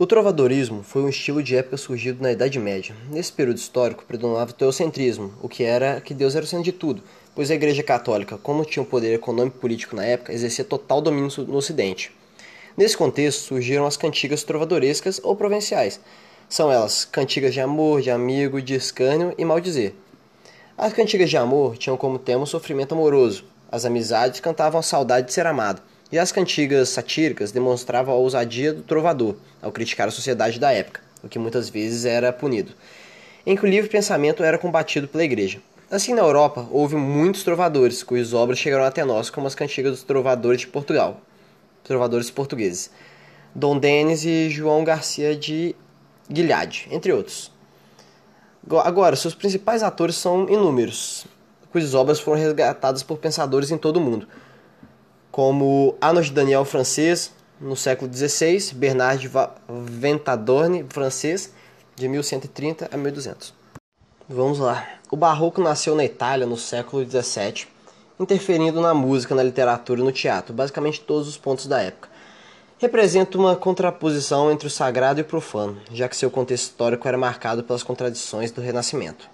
O trovadorismo foi um estilo de época surgido na Idade Média. Nesse período histórico predominava o teocentrismo, o que era que Deus era o centro de tudo, pois a Igreja Católica, como tinha um poder econômico e político na época, exercia total domínio no Ocidente. Nesse contexto surgiram as cantigas trovadorescas ou provinciais. São elas cantigas de amor, de amigo, de escânio e maldizer. As cantigas de amor tinham como tema o sofrimento amoroso. As amizades cantavam a saudade de ser amado. E as cantigas satíricas demonstravam a ousadia do trovador ao criticar a sociedade da época, o que muitas vezes era punido, em que o livre pensamento era combatido pela igreja. Assim, na Europa, houve muitos trovadores, cujas obras chegaram até nós, como as cantigas dos trovadores de Portugal, trovadores portugueses, Dom Denis e João Garcia de Guilhade, entre outros. Agora, seus principais atores são inúmeros, cujas obras foram resgatadas por pensadores em todo o mundo como Anos de Daniel francês, no século XVI, Bernard de Ventadorne francês, de 1130 a 1200. Vamos lá. O barroco nasceu na Itália no século XVII, interferindo na música, na literatura e no teatro, basicamente todos os pontos da época. Representa uma contraposição entre o sagrado e o profano, já que seu contexto histórico era marcado pelas contradições do Renascimento.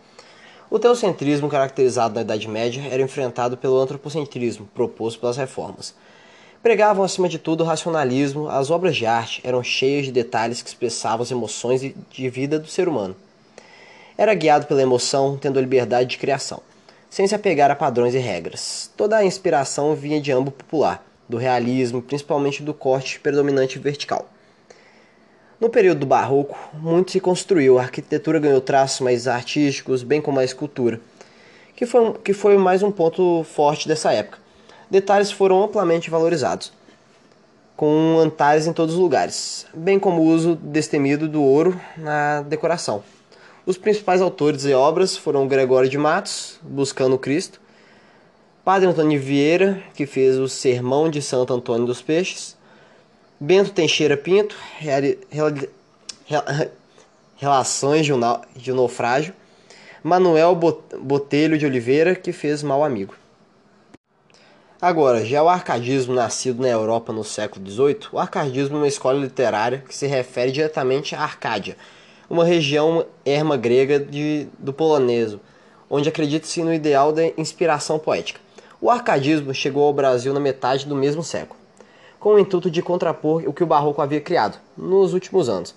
O teocentrismo, caracterizado na Idade Média, era enfrentado pelo antropocentrismo, proposto pelas reformas. Pregavam, acima de tudo, o racionalismo, as obras de arte eram cheias de detalhes que expressavam as emoções de vida do ser humano. Era guiado pela emoção, tendo a liberdade de criação, sem se apegar a padrões e regras. Toda a inspiração vinha de âmbito popular, do realismo, principalmente do corte predominante vertical. No período do Barroco, muito se construiu, a arquitetura ganhou traços mais artísticos, bem como a escultura, que foi, que foi mais um ponto forte dessa época. Detalhes foram amplamente valorizados, com altares em todos os lugares, bem como o uso destemido do ouro na decoração. Os principais autores e obras foram Gregório de Matos, Buscando Cristo, Padre Antônio Vieira, que fez o Sermão de Santo Antônio dos Peixes, Bento Teixeira Pinto, Relações de um Naufrágio. Manuel Botelho de Oliveira, que fez Mal Amigo. Agora, já o arcadismo nascido na Europa no século XVIII, o arcadismo é uma escola literária que se refere diretamente à Arcádia, uma região erma grega de, do poloneso, onde acredita-se no ideal da inspiração poética. O arcadismo chegou ao Brasil na metade do mesmo século com o intuito de contrapor o que o barroco havia criado nos últimos anos.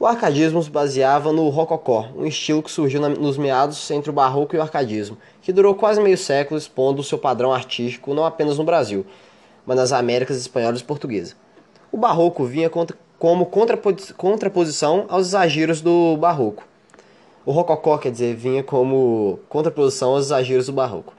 O arcadismo se baseava no rococó, um estilo que surgiu nos meados entre o barroco e o arcadismo, que durou quase meio século expondo o seu padrão artístico não apenas no Brasil, mas nas Américas espanholas e portuguesas. O barroco vinha como contraposição aos exageros do barroco. O rococó, quer dizer, vinha como contraposição aos exageros do barroco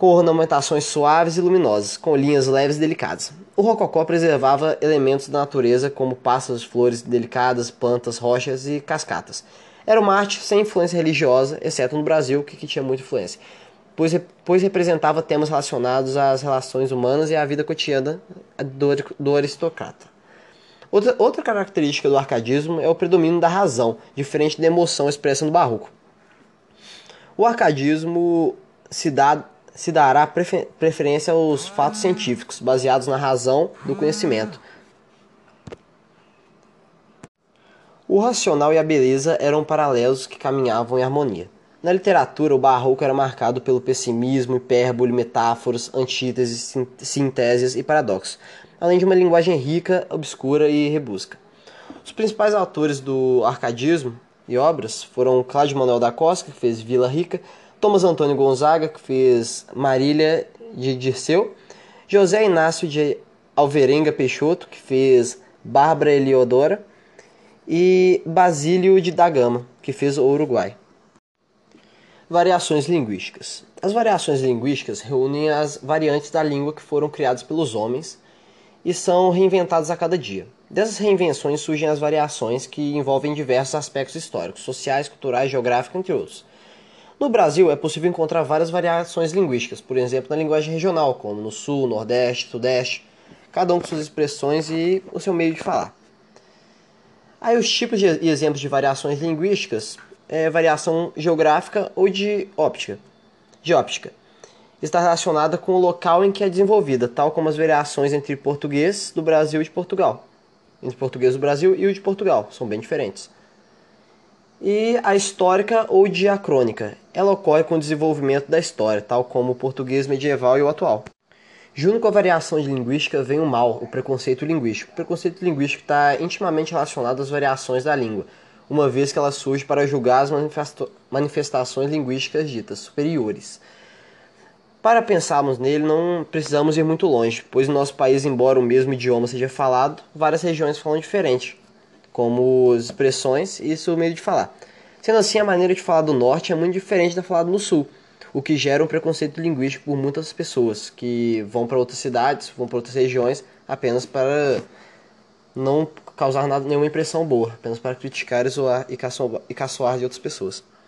com ornamentações suaves e luminosas, com linhas leves e delicadas. O rococó preservava elementos da natureza como pássaros, flores delicadas, plantas, rochas e cascatas. Era uma arte sem influência religiosa, exceto no Brasil, que, tinha muita influência, pois, pois representava temas relacionados às relações humanas e à vida cotidiana do, do aristocrata. Outra, outra característica do arcadismo é o predomínio da razão, diferente da emoção expressa no barroco. O arcadismo se dá se dará prefer preferência aos fatos científicos, baseados na razão do conhecimento. O racional e a beleza eram paralelos que caminhavam em harmonia. Na literatura, o barroco era marcado pelo pessimismo, hipérbole, metáforas, antíteses, sintésias e paradoxos, além de uma linguagem rica, obscura e rebusca. Os principais autores do arcadismo e obras foram Cláudio Manuel da Costa, que fez Vila Rica, Thomas Antônio Gonzaga, que fez Marília de Dirceu, José Inácio de Alverenga Peixoto, que fez Bárbara Eliodora, e Basílio de Dagama, que fez o Uruguai. Variações linguísticas. As variações linguísticas reúnem as variantes da língua que foram criadas pelos homens e são reinventadas a cada dia. Dessas reinvenções surgem as variações que envolvem diversos aspectos históricos, sociais, culturais, geográficos, entre outros. No Brasil é possível encontrar várias variações linguísticas, por exemplo, na linguagem regional, como no Sul, Nordeste, Sudeste, cada um com suas expressões e o seu meio de falar. Aí os tipos e exemplos de variações linguísticas é variação geográfica ou de óptica. De óptica. Está relacionada com o local em que é desenvolvida, tal como as variações entre português do Brasil e de Portugal. entre português do Brasil e o de Portugal, são bem diferentes. E a histórica ou diacrônica, ela ocorre com o desenvolvimento da história, tal como o português medieval e o atual. Junto com a variação de linguística vem o mal, o preconceito linguístico. O preconceito linguístico está intimamente relacionado às variações da língua, uma vez que ela surge para julgar as manifestações linguísticas ditas superiores. Para pensarmos nele, não precisamos ir muito longe, pois no nosso país, embora o mesmo idioma seja falado, várias regiões falam diferente, como expressões e seu meio de falar. Sendo assim, a maneira de falar do norte é muito diferente da falada no sul, o que gera um preconceito linguístico por muitas pessoas que vão para outras cidades, vão para outras regiões apenas para não causar nada, nenhuma impressão boa, apenas para criticar e zoar e caçoar, e caçoar de outras pessoas.